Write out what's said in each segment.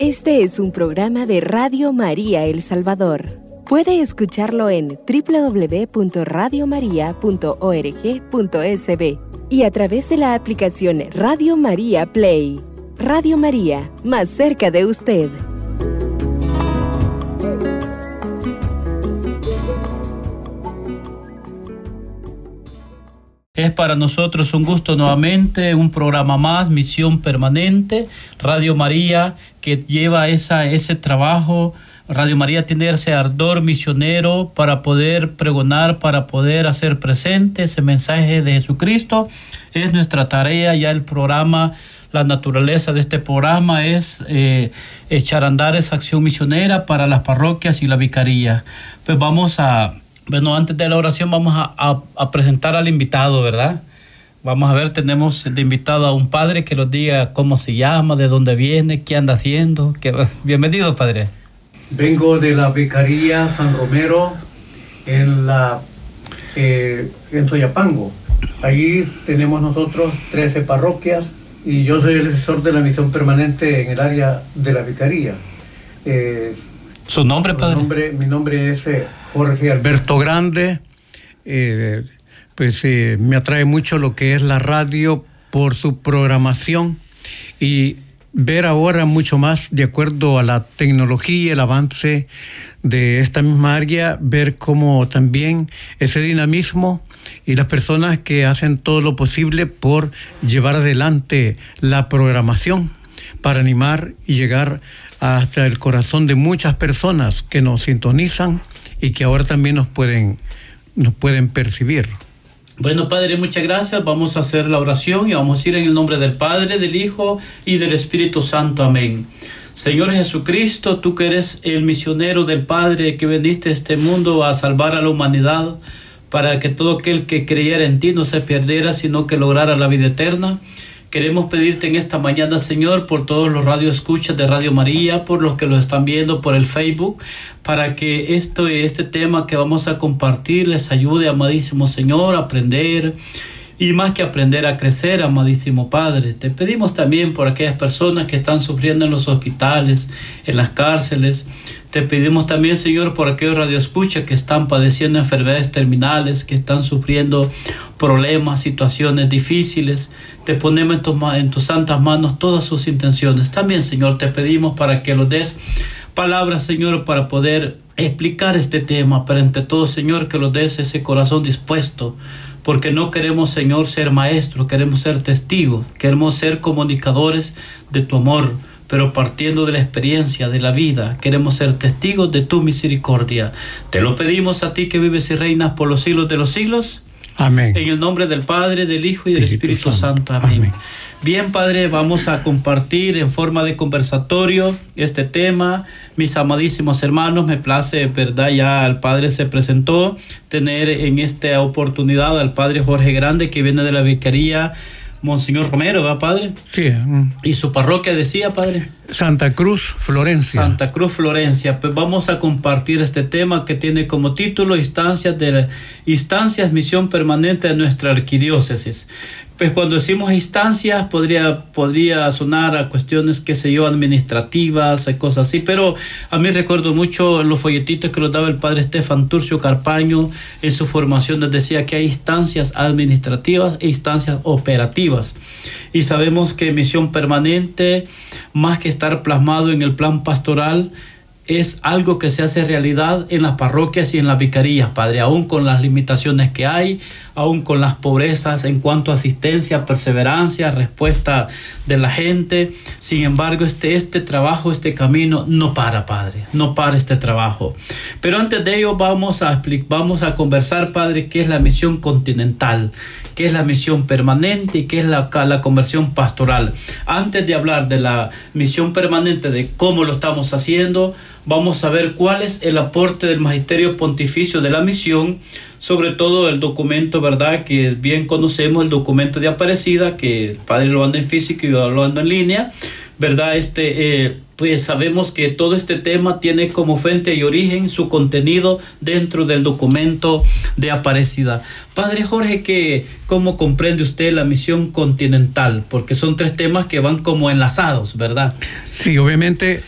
Este es un programa de Radio María El Salvador. Puede escucharlo en www.radiomaria.org.sb y a través de la aplicación Radio María Play. Radio María, más cerca de usted. Es para nosotros un gusto nuevamente, un programa más, Misión Permanente, Radio María, que lleva esa, ese trabajo. Radio María tiene ese ardor misionero para poder pregonar, para poder hacer presente ese mensaje de Jesucristo. Es nuestra tarea, ya el programa, la naturaleza de este programa es eh, echar a andar esa acción misionera para las parroquias y la vicaría. Pues vamos a bueno, antes de la oración vamos a, presentar al invitado, ¿verdad? Vamos a ver, tenemos de invitado a un padre que nos diga cómo se llama, de dónde viene, qué anda haciendo. Bienvenido, padre. Vengo de la Vicaría San Romero en la eh, en Soyapango. Allí tenemos nosotros 13 parroquias y yo soy el asesor de la misión permanente en el área de la Vicaría. Eh, ¿Su nombre, padre? Nombre, mi nombre es... Eh, Jorge Alberto Grande. Eh, pues eh, me atrae mucho lo que es la radio por su programación y ver ahora mucho más de acuerdo a la tecnología y el avance de esta misma área, ver cómo también ese dinamismo y las personas que hacen todo lo posible por llevar adelante la programación para animar y llegar hasta el corazón de muchas personas que nos sintonizan y que ahora también nos pueden, nos pueden percibir. Bueno, Padre, muchas gracias. Vamos a hacer la oración y vamos a ir en el nombre del Padre, del Hijo y del Espíritu Santo. Amén. Señor Jesucristo, tú que eres el misionero del Padre, que vendiste este mundo a salvar a la humanidad, para que todo aquel que creyera en ti no se perdiera, sino que lograra la vida eterna. Queremos pedirte en esta mañana, Señor, por todos los radioescuchas de Radio María, por los que lo están viendo por el Facebook, para que esto, este tema que vamos a compartir les ayude, amadísimo Señor, a aprender y más que aprender a crecer, amadísimo Padre. Te pedimos también por aquellas personas que están sufriendo en los hospitales, en las cárceles. Te pedimos también, Señor, por aquellos radioescuchas que están padeciendo enfermedades terminales, que están sufriendo problemas, situaciones difíciles. Te ponemos en tus, en tus santas manos todas sus intenciones. También, Señor, te pedimos para que los des palabras, Señor, para poder explicar este tema, pero entre todo, Señor, que los des ese corazón dispuesto, porque no queremos, Señor, ser maestros, queremos ser testigos, queremos ser comunicadores de tu amor, pero partiendo de la experiencia de la vida, queremos ser testigos de tu misericordia. Te lo pedimos a ti que vives y reinas por los siglos de los siglos. Amén. En el nombre del Padre, del Hijo y del Espíritu, Santo. Amén. Bien, Padre, vamos a compartir en forma de conversatorio este tema. Mis amadísimos hermanos, me place, verdad, ya el Padre se presentó, tener en esta oportunidad al Padre Jorge Grande, que viene de la Vicaría Monseñor Romero, ¿va, Padre? Sí. Mm. ¿Y su parroquia decía, Padre? Santa Cruz, Florencia. Santa Cruz, Florencia. Pues vamos a compartir este tema que tiene como título Instancias de Instancias Misión Permanente de nuestra Arquidiócesis pues cuando decimos instancias podría, podría sonar a cuestiones, qué sé yo, administrativas, cosas así, pero a mí recuerdo mucho los folletitos que nos daba el padre Estefan Turcio Carpaño en su formación, nos decía que hay instancias administrativas e instancias operativas. Y sabemos que misión permanente, más que estar plasmado en el plan pastoral, es algo que se hace realidad en las parroquias y en las vicarías, Padre, aún con las limitaciones que hay, aún con las pobrezas en cuanto a asistencia, perseverancia, respuesta de la gente. Sin embargo, este, este trabajo, este camino no para, Padre, no para este trabajo. Pero antes de ello vamos a, vamos a conversar, Padre, qué es la misión continental, qué es la misión permanente y qué es la, la conversión pastoral. Antes de hablar de la misión permanente, de cómo lo estamos haciendo, vamos a ver cuál es el aporte del magisterio pontificio de la misión sobre todo el documento, ¿verdad? Que bien conocemos, el documento de Aparecida, que el padre lo anda en físico y yo lo ando en línea, ¿verdad? Este, eh, pues sabemos que todo este tema tiene como fuente y origen su contenido dentro del documento de Aparecida. Padre Jorge, que, ¿cómo comprende usted la misión continental? Porque son tres temas que van como enlazados, ¿verdad? Sí, obviamente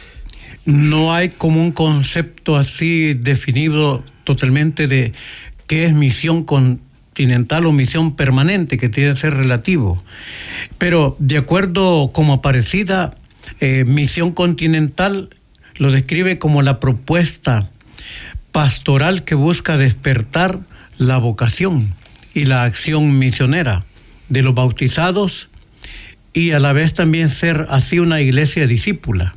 no hay como un concepto así definido totalmente de qué es misión continental o misión permanente, que tiene que ser relativo. Pero de acuerdo como Aparecida, eh, misión Continental lo describe como la propuesta pastoral que busca despertar la vocación y la acción misionera de los bautizados y a la vez también ser así una iglesia discípula.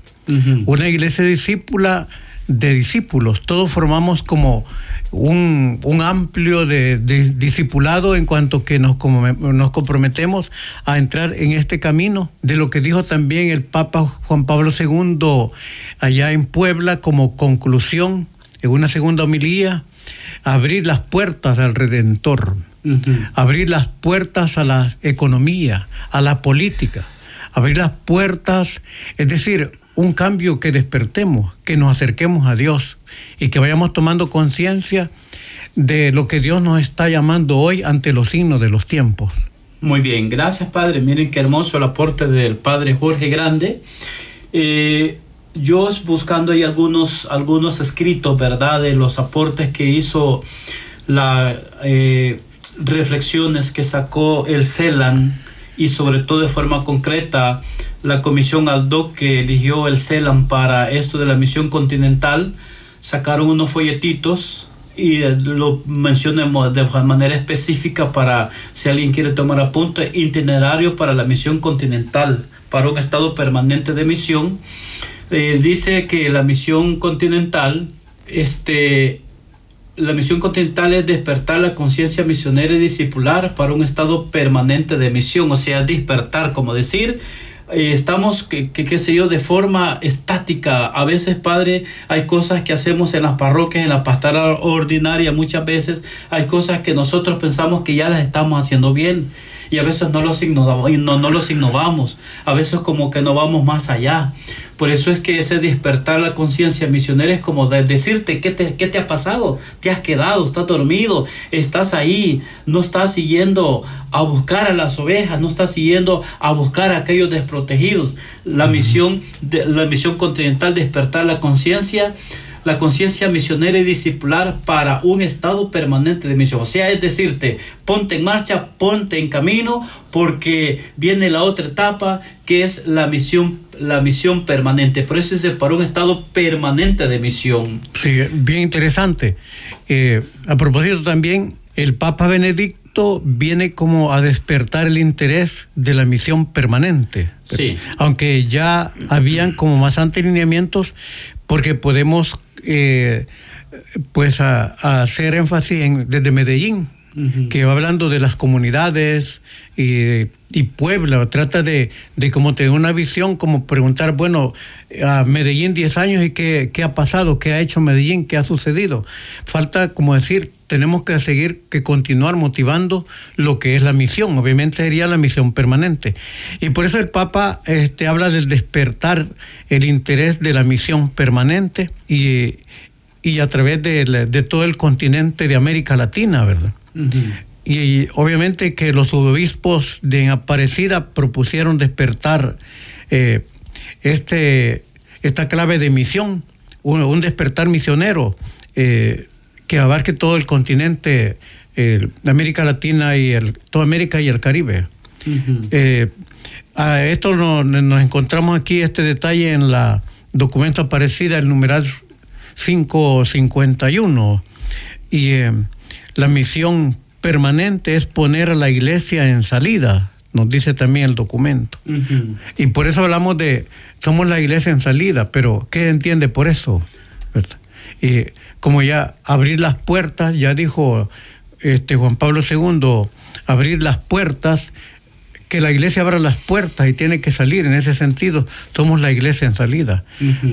Una iglesia discípula de discípulos. Todos formamos como un, amplio de, discipulado en cuanto que nos, nos comprometemos a entrar en este camino. De lo que dijo también el Papa Juan Pablo II allá en Puebla como conclusión en una segunda homilía, abrir las puertas al Redentor, abrir las puertas a la economía, a la política, abrir las puertas, es decir, un cambio que despertemos, que nos acerquemos a Dios y que vayamos tomando conciencia de lo que Dios nos está llamando hoy ante los signos de los tiempos. Muy bien, gracias Padre. Miren qué hermoso el aporte del Padre Jorge Grande. Eh, yo buscando ahí algunos, algunos escritos, ¿verdad? De los aportes que hizo las eh, reflexiones que sacó el CELAN y sobre todo de forma concreta la comisión ASDOC que eligió el CELAM para esto de la misión continental, sacaron unos folletitos y lo mencioné de manera específica para si alguien quiere tomar apunte, itinerario para la misión continental, para un estado permanente de misión. Eh, dice que la misión continental, este, la misión continental es despertar la conciencia misionera y discipular para un estado permanente de misión, o sea, despertar, como decir, eh, estamos, que, qué sé yo, de forma estática. A veces, Padre, hay cosas que hacemos en las parroquias, en la pastoral ordinaria, muchas veces hay cosas que nosotros pensamos que ya las estamos haciendo bien y a veces no los, innovamos, no, no los innovamos, a veces como que no vamos más allá. Por eso es que ese despertar la conciencia misionera es como de decirte ¿qué te, qué te ha pasado, te has quedado, estás dormido, estás ahí, no estás siguiendo a buscar a las ovejas, no estás siguiendo a buscar a aquellos desprotegidos. La misión, de, la misión continental, despertar la conciencia la conciencia misionera y discipular para un estado permanente de misión. O sea, es decirte, ponte en marcha, ponte en camino, porque viene la otra etapa que es la misión, la misión permanente. Por eso es para un estado permanente de misión. Sí, bien interesante. Eh, a propósito también, el Papa Benedicto viene como a despertar el interés de la misión permanente. Sí. Aunque ya habían como más antelineamientos, porque podemos eh, pues a, hacer énfasis en, desde Medellín, que va hablando de las comunidades y, y Puebla, trata de, de como tener una visión, como preguntar, bueno, a Medellín 10 años y qué, qué ha pasado, qué ha hecho Medellín, qué ha sucedido. Falta como decir, tenemos que seguir, que continuar motivando lo que es la misión, obviamente sería la misión permanente. Y por eso el Papa este, habla del despertar el interés de la misión permanente y, y a través de, de, todo el continente de América Latina, ¿verdad? y, obviamente que los obispos de Aparecida propusieron despertar eh, este, esta clave de misión, un, un despertar misionero. Eh, que abarque todo el continente, América Latina y el, toda América y el Caribe. Eh, a esto nos encontramos aquí, este detalle en la documento aparecida, el numeral 551. Y eh, la misión permanente es poner a la iglesia en salida, nos dice también el documento. Y por eso hablamos de, somos la iglesia en salida, pero ¿qué entiende por eso? Y como ya abrir las puertas, ya dijo este Juan Pablo II, abrir las puertas, que la iglesia abra las puertas y tiene que salir en ese sentido, somos la iglesia en salida.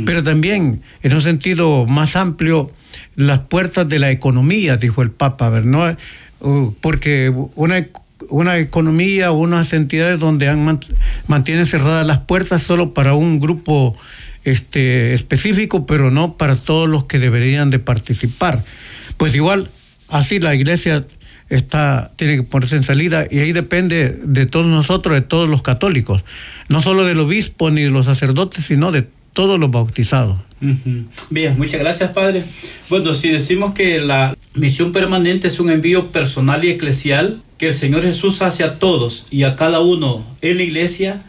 Pero también, en un sentido más amplio, las puertas de la economía, dijo el Papa, ¿verdad? Uh, porque una, una economía o unas entidades donde han, mantienen cerradas las puertas solo para un grupo este, específico, pero no para todos los que deberían de participar. Pues igual, así la iglesia está, tiene que ponerse en salida y ahí depende de todos nosotros, de todos los católicos, no solo del obispo ni de los sacerdotes, sino de todos los bautizados. Bien, muchas gracias, Padre. Bueno, si decimos que la misión permanente es un envío personal y eclesial que el Señor Jesús hace a todos y a cada uno en la iglesia,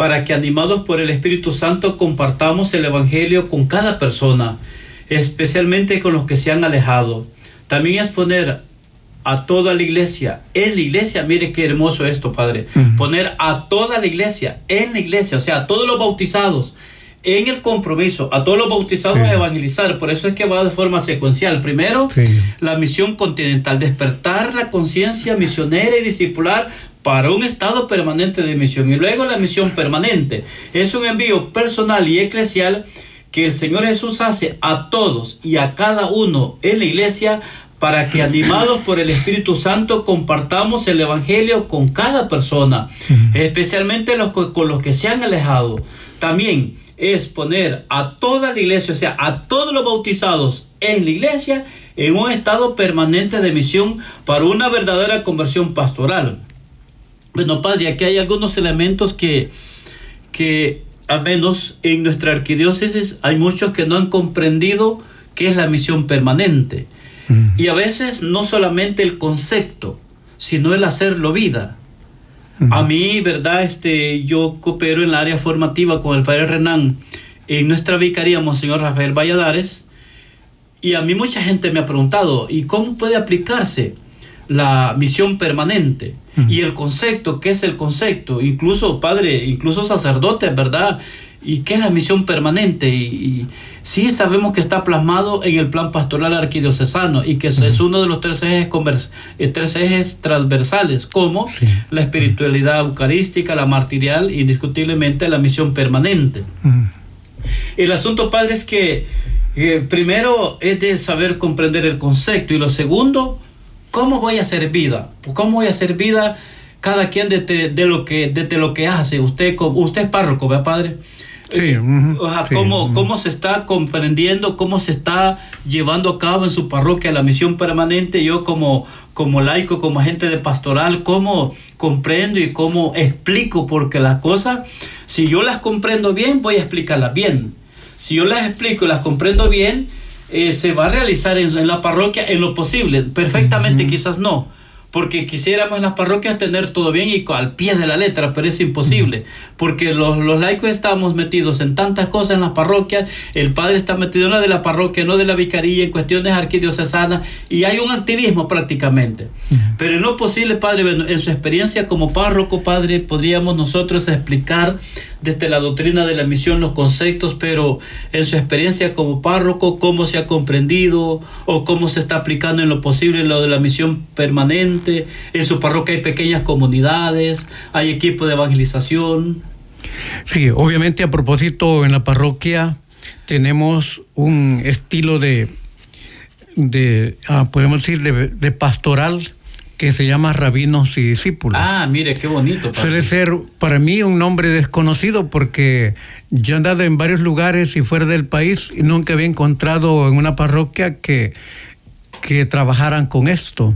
para que animados por el Espíritu Santo compartamos el Evangelio con cada persona, especialmente con los que se han alejado. También es poner a toda la iglesia, en la iglesia, mire qué hermoso esto, Padre, poner a toda la iglesia, en la iglesia, o sea, a todos los bautizados, en el compromiso, a todos los bautizados a evangelizar, por eso es que va de forma secuencial. Primero, la misión continental, despertar la conciencia misionera y discipular para un estado permanente de misión. Y luego la misión permanente. Es un envío personal y eclesial que el Señor Jesús hace a todos y a cada uno en la iglesia para que animados por el Espíritu Santo compartamos el Evangelio con cada persona, especialmente los, con los que se han alejado. También es poner a toda la iglesia, o sea, a todos los bautizados en la iglesia, en un estado permanente de misión para una verdadera conversión pastoral. Bueno, Padre, aquí hay algunos elementos que, que al menos en nuestra arquidiócesis hay muchos que no han comprendido qué es la misión permanente. Mm. Y a veces no solamente el concepto, sino el hacerlo vida. Mm. A mí, ¿verdad? Este, yo coopero en la área formativa con el padre Renan en nuestra vicaría, Monseñor Rafael Valladares, y a mí mucha gente me ha preguntado, ¿y cómo puede aplicarse la misión permanente? Y el concepto, ¿qué es el concepto? Incluso padre, incluso sacerdote, ¿verdad? ¿Y qué es la misión permanente? Y, sí sabemos que está plasmado en el plan pastoral arquidiocesano y que es uno de los tres ejes, eh, tres ejes transversales, como la espiritualidad eucarística, la martirial, indiscutiblemente la misión permanente. El asunto, padre, es que eh, primero es de saber comprender el concepto y lo segundo, ¿Cómo voy a hacer vida? ¿Cómo voy a hacer vida cada quien de, lo, que, lo que hace? Usted, usted es párroco, ¿verdad, padre? Sí, ¿cómo, se está comprendiendo, cómo se está llevando a cabo en su parroquia la misión permanente? Yo como, como laico, como agente de pastoral, ¿cómo comprendo y cómo explico? Porque las cosas, si yo las comprendo bien, voy a explicarlas bien. Si yo las explico y las comprendo bien, eh, se va a realizar en, la parroquia en lo posible. Perfectamente quizás no, porque quisiéramos en las parroquias tener todo bien y al pie de la letra, pero es imposible, porque los, los, laicos estamos metidos en tantas cosas en las parroquias, el padre está metido en la de la parroquia, no de la vicaría, en cuestiones arquidiocesanas, y hay un activismo prácticamente. Pero en lo posible, padre, en su experiencia como párroco, padre, podríamos nosotros explicar desde la doctrina de la misión los conceptos, pero en su experiencia como párroco, cómo se ha comprendido o cómo se está aplicando en lo posible lo de la misión permanente. En su parroquia hay pequeñas comunidades, hay equipo de evangelización. Sí, obviamente a propósito en la parroquia tenemos un estilo de, de ah, podemos decir, de pastoral que se llama Rabinos y Discípulos. Ah, mire, qué bonito. Suele ser para mí un nombre desconocido porque yo he andado en varios lugares y fuera del país y nunca había encontrado en una parroquia que, que trabajaran con esto.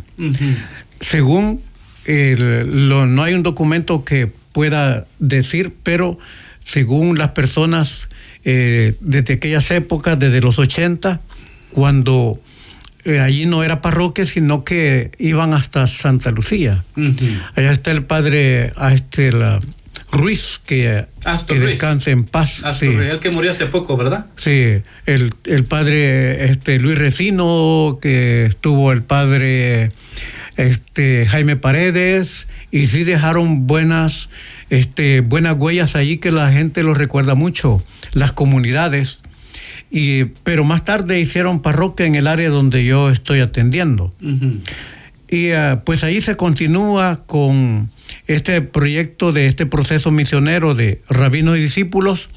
Según no hay un documento que pueda decir, pero según las personas eh, desde aquellas épocas, desde los 80, cuando eh, allí no era parroquia, sino que iban hasta Santa Lucía. Allá está el padre a este, la, Ruiz, que, que descanse en paz. sí. el que murió hace poco, ¿verdad? Sí, el, el, padre este, Luis Recino, que estuvo el padre este, Jaime Paredes, y sí dejaron buenas, este, buenas huellas allí que la gente los recuerda mucho, las comunidades. Pero más tarde hicieron parroquia en el área donde yo estoy atendiendo. Y ah, pues ahí se continúa con este proyecto de este proceso misionero de rabinos y discípulos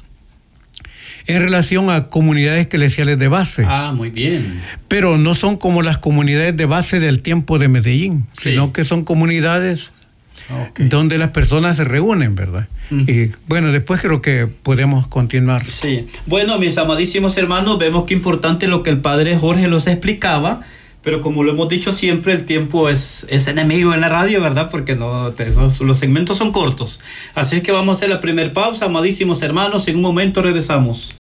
en relación a comunidades eclesiales de base. Ah, muy bien. Pero no son como las comunidades de base del tiempo de Medellín, sino que son comunidades donde las personas se reúnen, ¿verdad? Y bueno, después creo que podemos continuar. Sí. Bueno, mis amadísimos hermanos, vemos que importante lo que el padre Jorge los explicaba. Pero como lo hemos dicho siempre, el tiempo es, es enemigo en la radio, ¿verdad? Porque no, los segmentos son cortos. Así es que vamos a hacer la primera pausa, amadísimos hermanos. En un momento regresamos.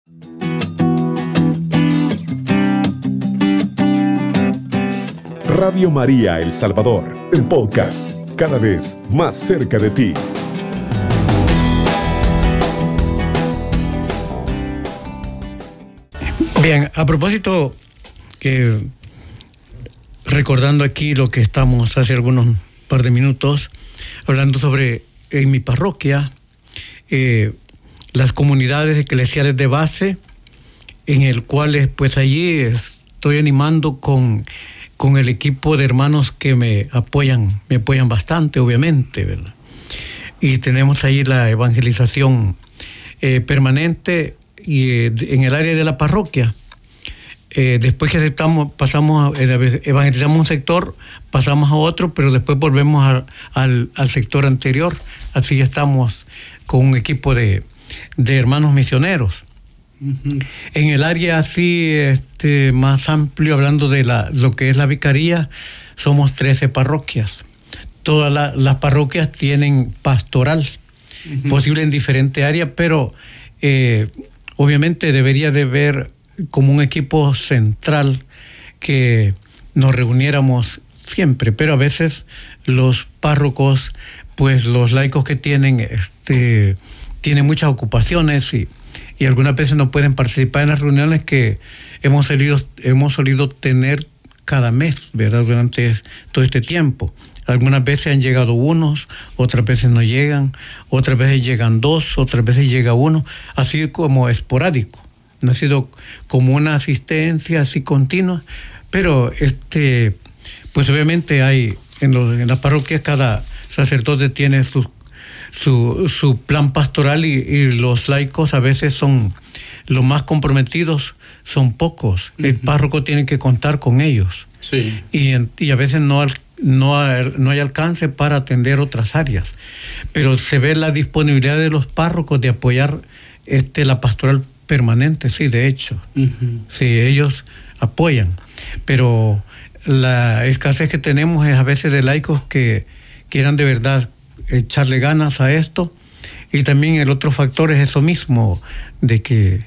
Radio María El Salvador, el podcast, cada vez más cerca de ti. Bien, a propósito, recordando aquí lo que estamos hace algunos par de minutos, hablando sobre en mi parroquia, eh, las comunidades eclesiales de base, en el cual pues allí estoy animando con con el equipo de hermanos que me apoyan, me apoyan bastante, obviamente, ¿verdad? Y tenemos ahí la evangelización eh, permanente y eh, en el área de la parroquia. Eh, después que aceptamos, pasamos a, evangelizamos un sector, pasamos a otro, pero después volvemos al, sector anterior. Así ya estamos con un equipo de, de hermanos misioneros. En el área así este, más amplio, hablando de la, lo que es la vicaría, somos 13 parroquias. Todas las parroquias tienen pastoral, posible en diferentes áreas, pero eh, obviamente debería de haber como un equipo central que nos reuniéramos siempre, pero a veces los párrocos, pues los laicos que tienen, este, tienen muchas ocupaciones y y algunas veces no pueden participar en las reuniones que hemos solido, hemos solido tener cada mes, ¿verdad? Durante todo este tiempo. Algunas veces han llegado unos, otras veces no llegan, otras veces llegan dos, otras veces llega uno, así como esporádico. No ha sido como una asistencia así continua, pero este, pues obviamente hay en, en las parroquias cada sacerdote tiene sus su, su plan pastoral y, los laicos a veces son los más comprometidos, son pocos. El párroco tiene que contar con ellos. Sí. Y, y a veces no, no, no hay alcance para atender otras áreas. Pero se ve la disponibilidad de los párrocos de apoyar este, la pastoral permanente, sí, de hecho. Sí, ellos apoyan. Pero la escasez que tenemos es a veces de laicos que quieran de verdad echarle ganas a esto. Y también el otro factor es eso mismo, de que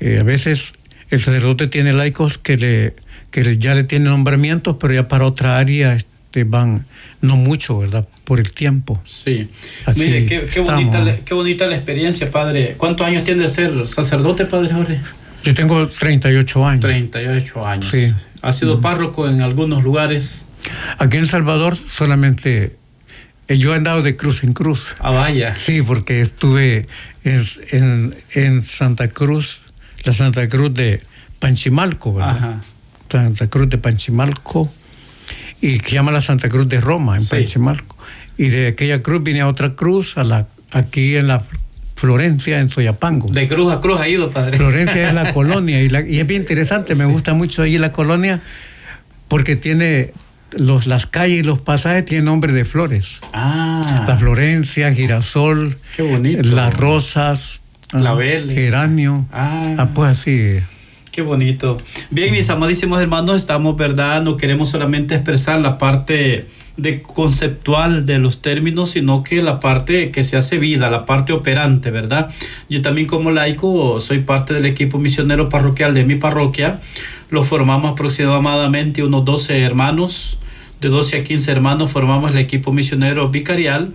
eh, a veces el sacerdote tiene laicos que, le, que ya le tienen nombramientos, pero ya para otra área este, van no mucho, ¿verdad? Por el tiempo. Sí. Mire, qué, bonita, qué bonita la experiencia, padre. ¿Cuántos años tiene de ser sacerdote, padre Jorge? Yo tengo 38 años. 38 años. Sí. ¿Ha sido párroco en algunos lugares? Aquí en El Salvador solamente yo he andado de cruz en cruz. Ah, vaya. Sí, porque estuve en, en, Santa Cruz, la Santa Cruz de Panchimalco, ¿verdad? Ajá. Santa Cruz de Panchimalco, y que llama la Santa Cruz de Roma, en Panchimalco. Y de aquella cruz vine a otra cruz, a la, aquí en la Florencia, en Soyapango. De cruz a cruz ha ido, padre. Florencia es la colonia, y, y es bien interesante, me gusta mucho ahí la colonia, porque tiene los, las calles y los pasajes tienen nombre de flores. Ah. La Florencia, girasol, Qué bonito. las rosas, clavel, geranio. Ah. ah, pues así. Qué bonito. Bien, mis amadísimos hermanos, estamos, ¿verdad? No queremos solamente expresar la parte de conceptual de los términos, sino que la parte que se hace vida, la parte operante, ¿verdad? Yo también como laico soy parte del equipo misionero parroquial de mi parroquia. Lo formamos aproximadamente unos 12 hermanos, de 12 a 15 hermanos formamos el equipo misionero vicarial.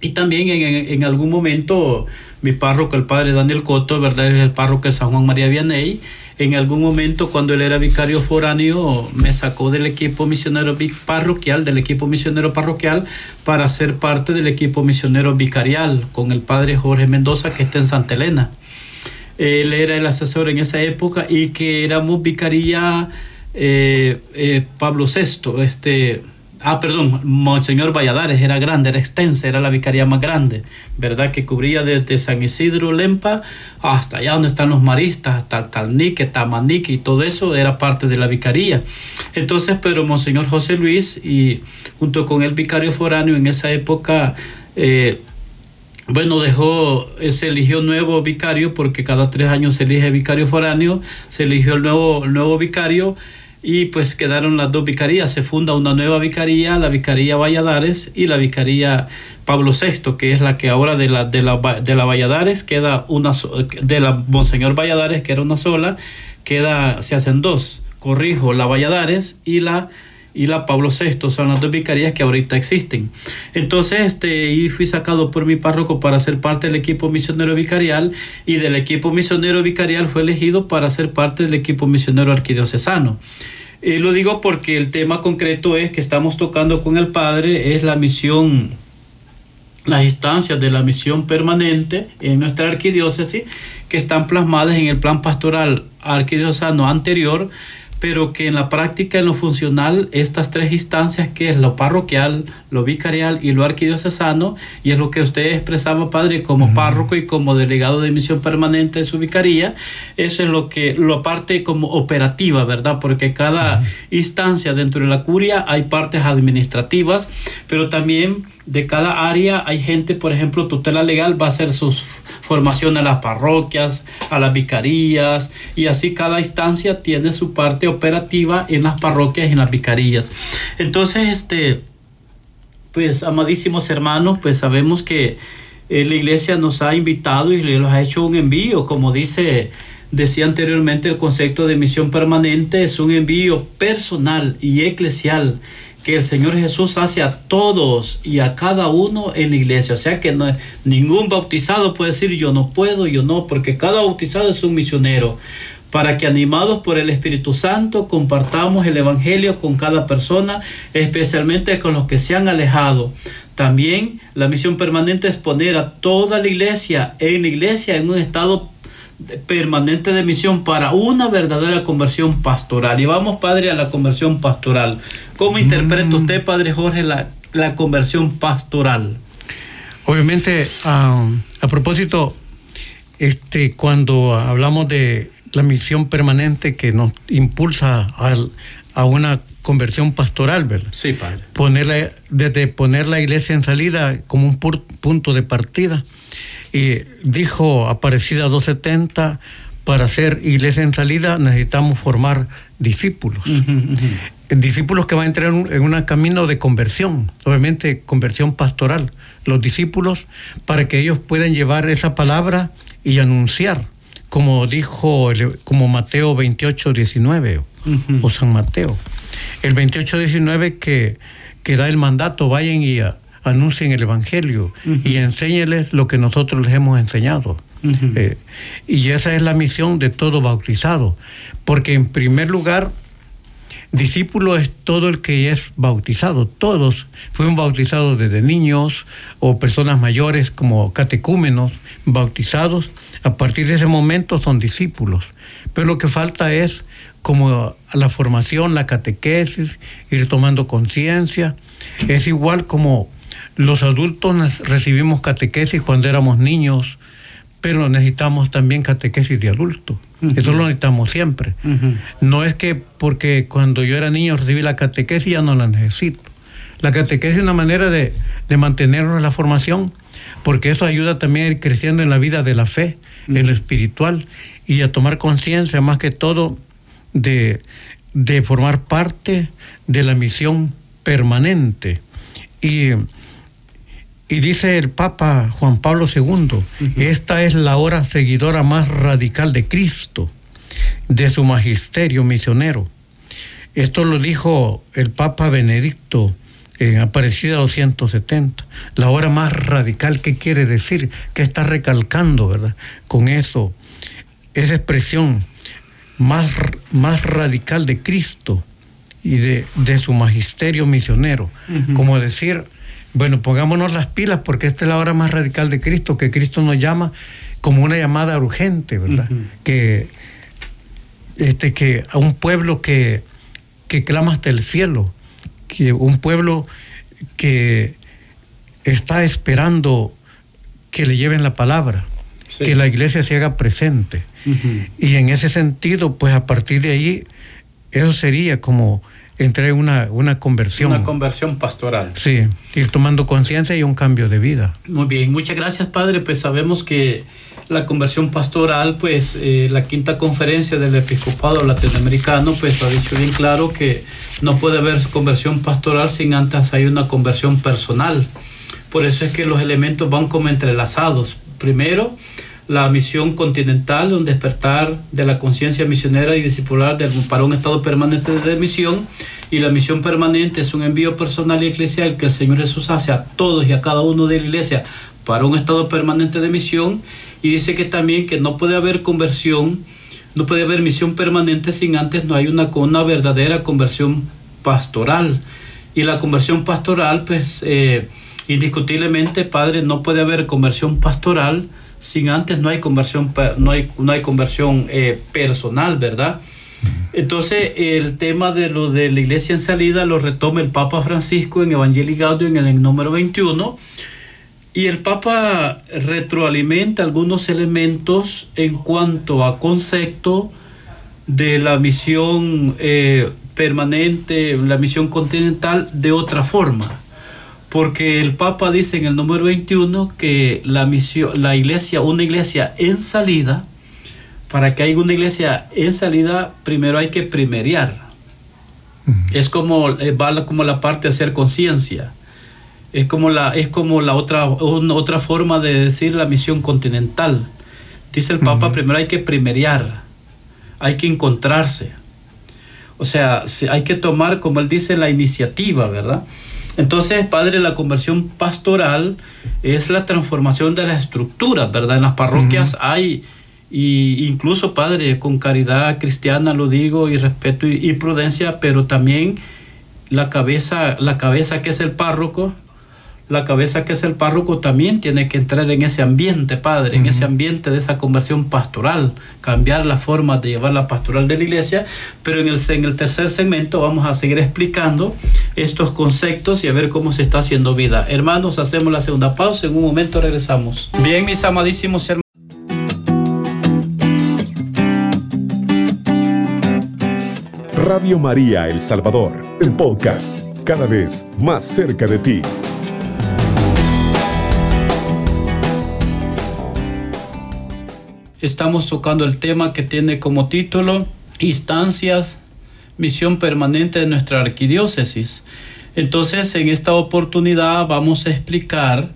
Y también en, algún momento mi párroco, el padre Daniel Coto, ¿verdad? Es el párroco de San Juan María Vianney. En algún momento, cuando él era vicario foráneo, me sacó del equipo misionero parroquial, del equipo misionero parroquial, para ser parte del equipo misionero vicarial con el padre Jorge Mendoza, que está en Santa Elena él era el asesor en esa época y que éramos vicaría eh, eh, Pablo VI, este, Ah, perdón, Monseñor Valladares era grande, era extensa, era la vicaría más grande, ¿verdad? Que cubría desde San Isidro Lempa hasta allá donde están los maristas, hasta Talnique, Tamanique y todo eso era parte de la vicaría. Entonces, pero Monseñor José Luis y junto con el vicario foráneo en esa época, eh, bueno, dejó, se eligió nuevo vicario porque cada tres años se elige vicario foráneo, se eligió el nuevo, el nuevo vicario y pues quedaron las dos vicarías. Se funda una nueva vicaría, la vicaría Valladares y la vicaría Pablo VI, que es la que ahora de la, de la, de la Valladares queda una, de la Monseñor Valladares, que era una sola, queda, se hacen dos. Corrijo, la Valladares y la y la Pablo VI son las dos vicarías que ahorita existen. Entonces, este, y fui sacado por mi párroco para ser parte del equipo misionero vicarial y del equipo misionero vicarial fue elegido para ser parte del equipo misionero arquidiocesano. Eh, lo digo porque el tema concreto es que estamos tocando con el Padre, es la misión, las instancias de la misión permanente en nuestra arquidiócesis que están plasmadas en el plan pastoral arquidiocesano anterior pero que en la práctica, en lo funcional, estas tres instancias, que es lo parroquial, lo vicarial y lo arquidiocesano, y es lo que usted expresaba, padre, como párroco y como delegado de misión permanente de su vicaría, eso es lo que, lo parte como operativa, ¿verdad? Porque cada instancia dentro de la curia hay partes administrativas, pero también de cada área hay gente, por ejemplo, tutela legal va a hacer sus formación a las parroquias, a las vicarías, y así cada instancia tiene su parte operativa en las parroquias y en las vicarías. Entonces, este, pues, amadísimos hermanos, pues sabemos que eh, la iglesia nos ha invitado y les ha hecho un envío, como dice decía anteriormente, el concepto de misión permanente es un envío personal y eclesial que el Señor Jesús hace a todos y a cada uno en la iglesia. O sea que no, ningún bautizado puede decir yo no puedo, yo no, porque cada bautizado es un misionero. Para que animados por el Espíritu Santo compartamos el Evangelio con cada persona, especialmente con los que se han alejado. También la misión permanente es poner a toda la iglesia en la iglesia en un estado permanente de misión para una verdadera conversión pastoral. Y vamos, Padre, a la conversión pastoral. ¿Cómo interpreta mm. usted, Padre Jorge, la, la conversión pastoral? Obviamente, a propósito, este, cuando hablamos de la misión permanente que nos impulsa a una conversión pastoral, ¿verdad? Sí, padre. Ponerla, desde poner la iglesia en salida como un punto de partida y dijo Aparecida 270, para ser iglesia en salida necesitamos formar discípulos. Discípulos que van a entrar en un, camino de conversión, obviamente conversión pastoral. Los discípulos para que ellos puedan llevar esa palabra y anunciar, como dijo como Mateo 28, 19 o San Mateo. El 28, 19 que, que da el mandato, vayan y anuncien el Evangelio y enséñeles lo que nosotros les hemos enseñado. Eh, y esa es la misión de todo bautizado, porque en primer lugar, discípulo es todo el que es bautizado. Todos fueron bautizados desde niños o personas mayores como catecúmenos bautizados. A partir de ese momento son discípulos. Pero lo que falta es como la formación, la catequesis, ir tomando conciencia. Es igual como los adultos recibimos catequesis cuando éramos niños, pero necesitamos también catequesis de adulto. Eso lo necesitamos siempre. No es que porque cuando yo era niño recibí la catequesis ya no la necesito. La catequesis es una manera de, mantenernos en la formación, porque eso ayuda también a ir creciendo en la vida de la fe, en lo espiritual, y a tomar conciencia más que todo de, de formar parte de la misión permanente. Y y dice el Papa Juan Pablo II, esta es la hora seguidora más radical de Cristo, de su magisterio misionero. Esto lo dijo el Papa Benedicto en Aparecida 270. La hora más radical, ¿qué quiere decir? ¿Qué está recalcando, verdad? Con eso, esa expresión más, más radical de Cristo y de, su magisterio misionero. Como decir, bueno, pongámonos las pilas porque esta es la hora más radical de Cristo, que Cristo nos llama como una llamada urgente, ¿verdad? Que este que a un pueblo que, que clama hasta el cielo, que un pueblo que está esperando que le lleven la palabra, que la iglesia se haga presente. Y en ese sentido, pues a partir de ahí, eso sería como entrar en una, una conversión. Una conversión pastoral. Sí, ir tomando conciencia y un cambio de vida. Muy bien, muchas gracias Padre, pues sabemos que la conversión pastoral, pues eh, la quinta conferencia del episcopado latinoamericano, pues ha dicho bien claro que no puede haber conversión pastoral sin antes hay una conversión personal. Por eso es que los elementos van como entrelazados. Primero, la misión continental, un despertar de la conciencia misionera y discipular para un estado permanente de misión. Y la misión permanente es un envío personal y eclesial que el Señor Jesús hace a todos y a cada uno de la iglesia para un estado permanente de misión y dice que también que no puede haber conversión, no puede haber misión permanente sin antes no hay una, una verdadera conversión pastoral. Y la conversión pastoral, pues eh, indiscutiblemente, Padre, no puede haber conversión pastoral sin antes no hay conversión, no hay, no hay conversión eh, personal, ¿verdad? Entonces, el tema de lo de la iglesia en salida lo retoma el Papa Francisco en Evangelii Gaudium en el número 21 y el Papa retroalimenta algunos elementos en cuanto a concepto de la misión eh, permanente, la misión continental de otra forma. Porque el Papa dice en el número 21 que la misión, la iglesia, una iglesia en salida, para que haya una iglesia en salida, primero hay que primeriar. Es como, eh, va como la parte de hacer conciencia es como la, es como la otra, otra forma de decir la misión continental. Dice el Papa, primero hay que primeriar, hay que encontrarse. O sea, hay que tomar, como él dice, la iniciativa, ¿verdad? Entonces, Padre, la conversión pastoral es la transformación de las estructuras, ¿verdad? En las parroquias hay, y incluso, Padre, con caridad cristiana lo digo, y respeto y, y, prudencia, pero también la cabeza, la cabeza que es el párroco, la cabeza que es el párroco también tiene que entrar en ese ambiente, Padre, en ese ambiente de esa conversión pastoral, cambiar la forma de llevar la pastoral de la iglesia, pero en el, en el tercer segmento vamos a seguir explicando estos conceptos y a ver cómo se está haciendo vida. Hermanos, hacemos la segunda pausa, en un momento regresamos. Bien, mis amadísimos hermanos. Radio María El Salvador, el podcast, cada vez más cerca de ti. Estamos tocando el tema que tiene como título Instancias, misión permanente de nuestra arquidiócesis. Entonces, en esta oportunidad vamos a explicar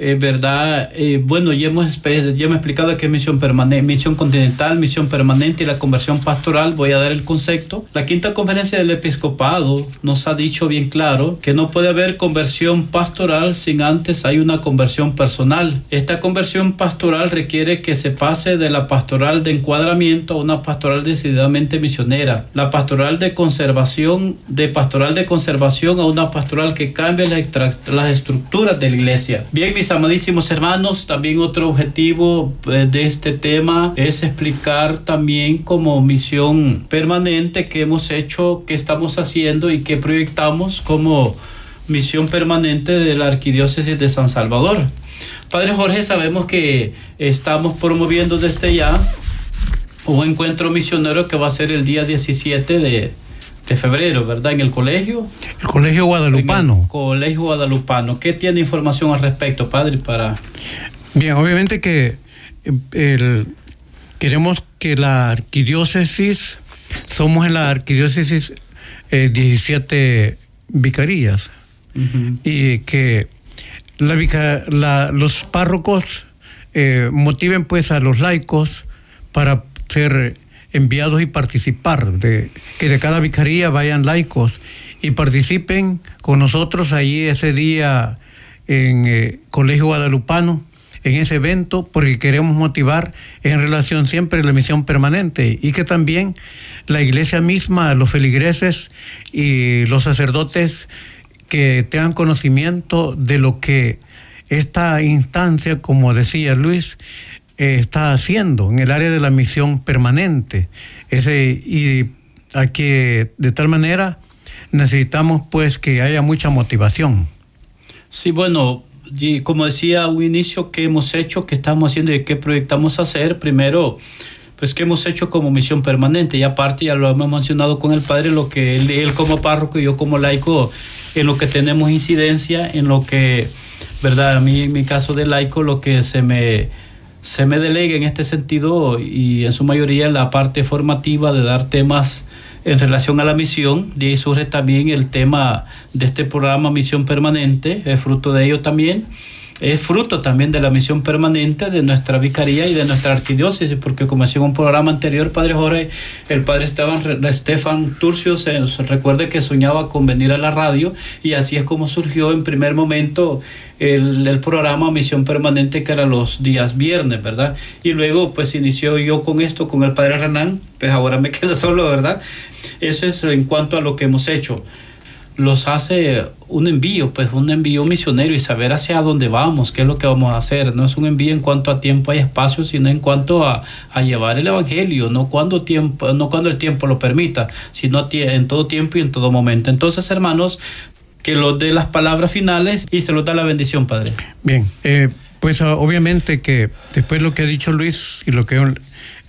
eh, ¿verdad? Eh, bueno, ya hemos, ya hemos explicado que es misión permanente, misión continental, misión permanente y la conversión pastoral. Voy a dar el concepto. La quinta conferencia del episcopado nos ha dicho bien claro que no puede haber conversión pastoral sin antes hay una conversión personal. Esta conversión pastoral requiere que se pase de la pastoral de encuadramiento a una pastoral decididamente misionera. La pastoral de conservación, de pastoral de conservación a una pastoral que cambie las estructuras de la iglesia. Bien, mis amadísimos hermanos, también otro objetivo eh, de este tema es explicar también como misión permanente que hemos hecho, que estamos haciendo y que proyectamos como misión permanente de la Arquidiócesis de San Salvador. Padre Jorge, sabemos que estamos promoviendo desde ya un encuentro misionero que va a ser el día 17 de, de febrero, ¿verdad? En el colegio. El colegio guadalupano. colegio guadalupano. ¿Qué tiene información al respecto, padre? Para. Bien, obviamente que queremos que la arquidiócesis, somos en la arquidiócesis 17 eh, vicarías y que la, los párrocos eh, motiven pues a los laicos para ser enviados y participar, de que de cada vicaría vayan laicos y participen con nosotros ahí ese día en eh, Colegio Guadalupano, en ese evento, porque queremos motivar en relación siempre a la misión permanente y que también la iglesia misma, los feligreses y los sacerdotes que tengan conocimiento de lo que esta instancia, como decía Luis, eh, está haciendo en el área de la misión permanente. Ese, y a que de tal manera necesitamos pues que haya mucha motivación. Sí, bueno, y como decía un inicio, ¿qué hemos hecho? ¿Qué estamos haciendo y qué proyectamos hacer? Primero, pues qué hemos hecho como misión permanente y aparte ya lo hemos mencionado con el padre, lo que él, él como párroco y yo como laico, en lo que tenemos incidencia, en lo que, ¿verdad? A mí en mi caso de laico, lo que se me se me delega en este sentido y en su mayoría la parte formativa de dar temas en relación a la misión. De ahí surge también el tema de este programa Misión Permanente, es fruto de ello también. Es fruto también de la misión permanente de nuestra vicaría y de nuestra arquidiócesis, porque como en un programa anterior, Padre Jorge, el Padre Esteban, Estefan Turcio se, recuerde que soñaba con venir a la radio y así es como surgió en primer momento el, el, programa Misión Permanente que era los días viernes, ¿verdad? Y luego pues inició yo con esto, con el Padre Renán, pues ahora me quedo solo, ¿verdad? Eso es en cuanto a lo que hemos hecho. Los hace un envío, pues un envío misionero y saber hacia dónde vamos, qué es lo que vamos a hacer. No es un envío en cuanto a tiempo y espacio, sino en cuanto a, a llevar el evangelio, no cuando tiempo, no cuando el tiempo lo permita, sino en todo tiempo y en todo momento. Entonces, hermanos, que los dé las palabras finales y se los da la bendición, Padre. Bien, eh, pues obviamente que después lo que ha dicho Luis y lo que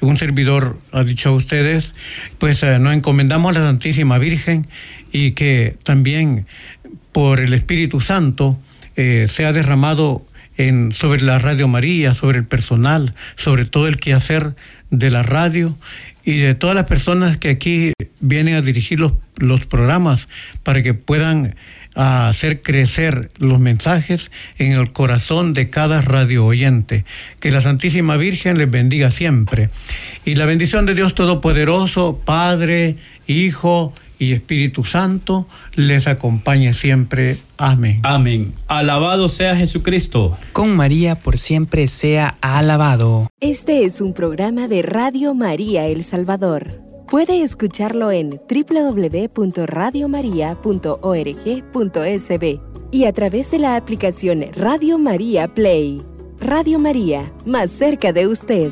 un servidor ha dicho a ustedes, pues eh, nos encomendamos a la Santísima Virgen y que también por el Espíritu Santo eh, sea derramado en, sobre la Radio María, sobre el personal, sobre todo el quehacer de la radio y de todas las personas que aquí vienen a dirigir los, los programas para que puedan a hacer crecer los mensajes en el corazón de cada radio oyente. Que la Santísima Virgen les bendiga siempre. Y la bendición de Dios Todopoderoso, Padre, Hijo y Espíritu Santo, les acompañe siempre. Amén. Amén. Alabado sea Jesucristo. Con María por siempre sea alabado. Este es un programa de Radio María El Salvador. Puede escucharlo en www.radiomaria.org.sb y a través de la aplicación Radio María Play. Radio María, más cerca de usted.